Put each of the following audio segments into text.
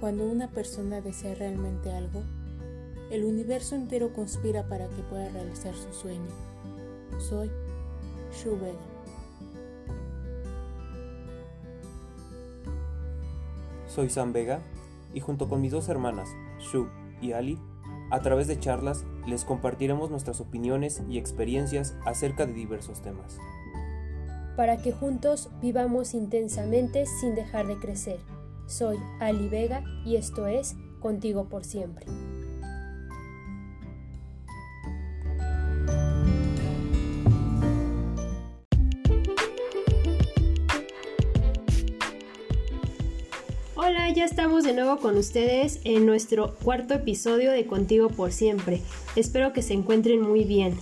Cuando una persona desea realmente algo, el universo entero conspira para que pueda realizar su sueño. Soy Shu Vega. Soy Sam Vega y junto con mis dos hermanas, Shu y Ali, a través de charlas les compartiremos nuestras opiniones y experiencias acerca de diversos temas. Para que juntos vivamos intensamente sin dejar de crecer. Soy Ali Vega y esto es Contigo por siempre. Hola, ya estamos de nuevo con ustedes en nuestro cuarto episodio de Contigo por siempre. Espero que se encuentren muy bien.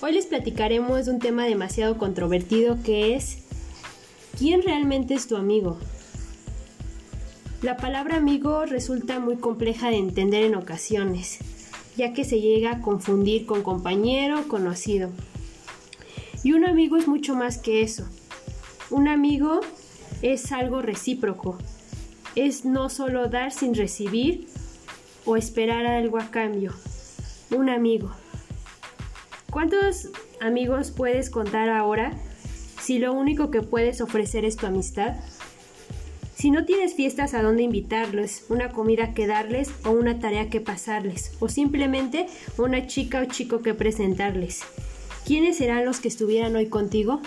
Hoy les platicaremos de un tema demasiado controvertido que es ¿quién realmente es tu amigo? La palabra amigo resulta muy compleja de entender en ocasiones, ya que se llega a confundir con compañero o conocido. Y un amigo es mucho más que eso. Un amigo es algo recíproco, es no solo dar sin recibir o esperar algo a cambio. Un amigo. ¿Cuántos amigos puedes contar ahora si lo único que puedes ofrecer es tu amistad? Si no tienes fiestas a dónde invitarles, una comida que darles o una tarea que pasarles, o simplemente una chica o chico que presentarles, ¿quiénes serán los que estuvieran hoy contigo?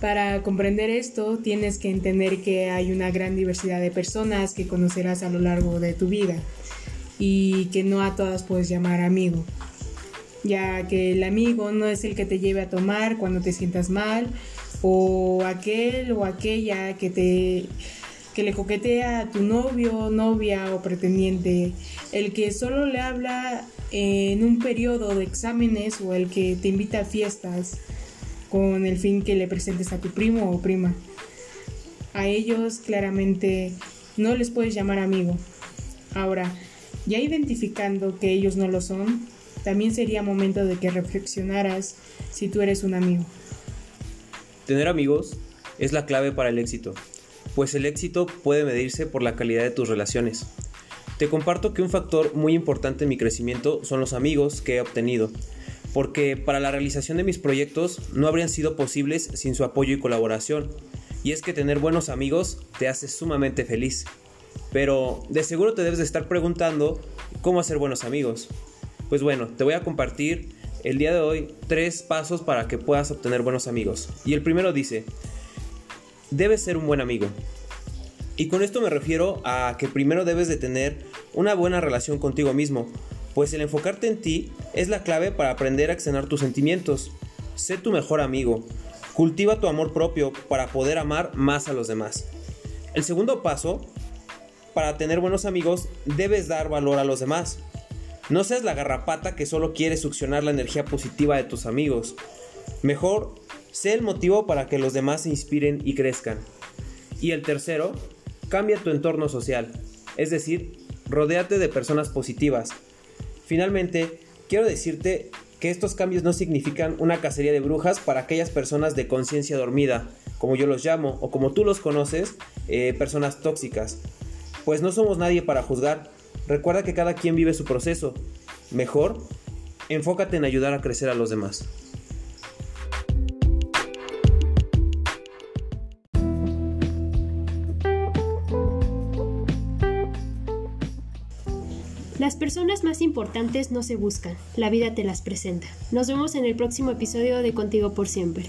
Para comprender esto, tienes que entender que hay una gran diversidad de personas que conocerás a lo largo de tu vida y que no a todas puedes llamar amigo, ya que el amigo no es el que te lleve a tomar cuando te sientas mal o aquel o aquella que te que le coquetea a tu novio, novia o pretendiente, el que solo le habla en un periodo de exámenes o el que te invita a fiestas con el fin que le presentes a tu primo o prima. A ellos claramente no les puedes llamar amigo. Ahora, ya identificando que ellos no lo son, también sería momento de que reflexionaras si tú eres un amigo. Tener amigos es la clave para el éxito, pues el éxito puede medirse por la calidad de tus relaciones. Te comparto que un factor muy importante en mi crecimiento son los amigos que he obtenido, porque para la realización de mis proyectos no habrían sido posibles sin su apoyo y colaboración. Y es que tener buenos amigos te hace sumamente feliz. Pero de seguro te debes de estar preguntando cómo hacer buenos amigos. Pues bueno, te voy a compartir el día de hoy tres pasos para que puedas obtener buenos amigos. Y el primero dice, debes ser un buen amigo. Y con esto me refiero a que primero debes de tener una buena relación contigo mismo, pues el enfocarte en ti es la clave para aprender a accionar tus sentimientos. Sé tu mejor amigo. Cultiva tu amor propio para poder amar más a los demás. El segundo paso, para tener buenos amigos, debes dar valor a los demás. No seas la garrapata que solo quiere succionar la energía positiva de tus amigos. Mejor, sé el motivo para que los demás se inspiren y crezcan. Y el tercero, cambia tu entorno social. Es decir, rodéate de personas positivas, Finalmente, quiero decirte que estos cambios no significan una cacería de brujas para aquellas personas de conciencia dormida, como yo los llamo, o como tú los conoces, eh, personas tóxicas. Pues no somos nadie para juzgar. Recuerda que cada quien vive su proceso. Mejor, enfócate en ayudar a crecer a los demás. Las personas más importantes no se buscan, la vida te las presenta. Nos vemos en el próximo episodio de Contigo por siempre.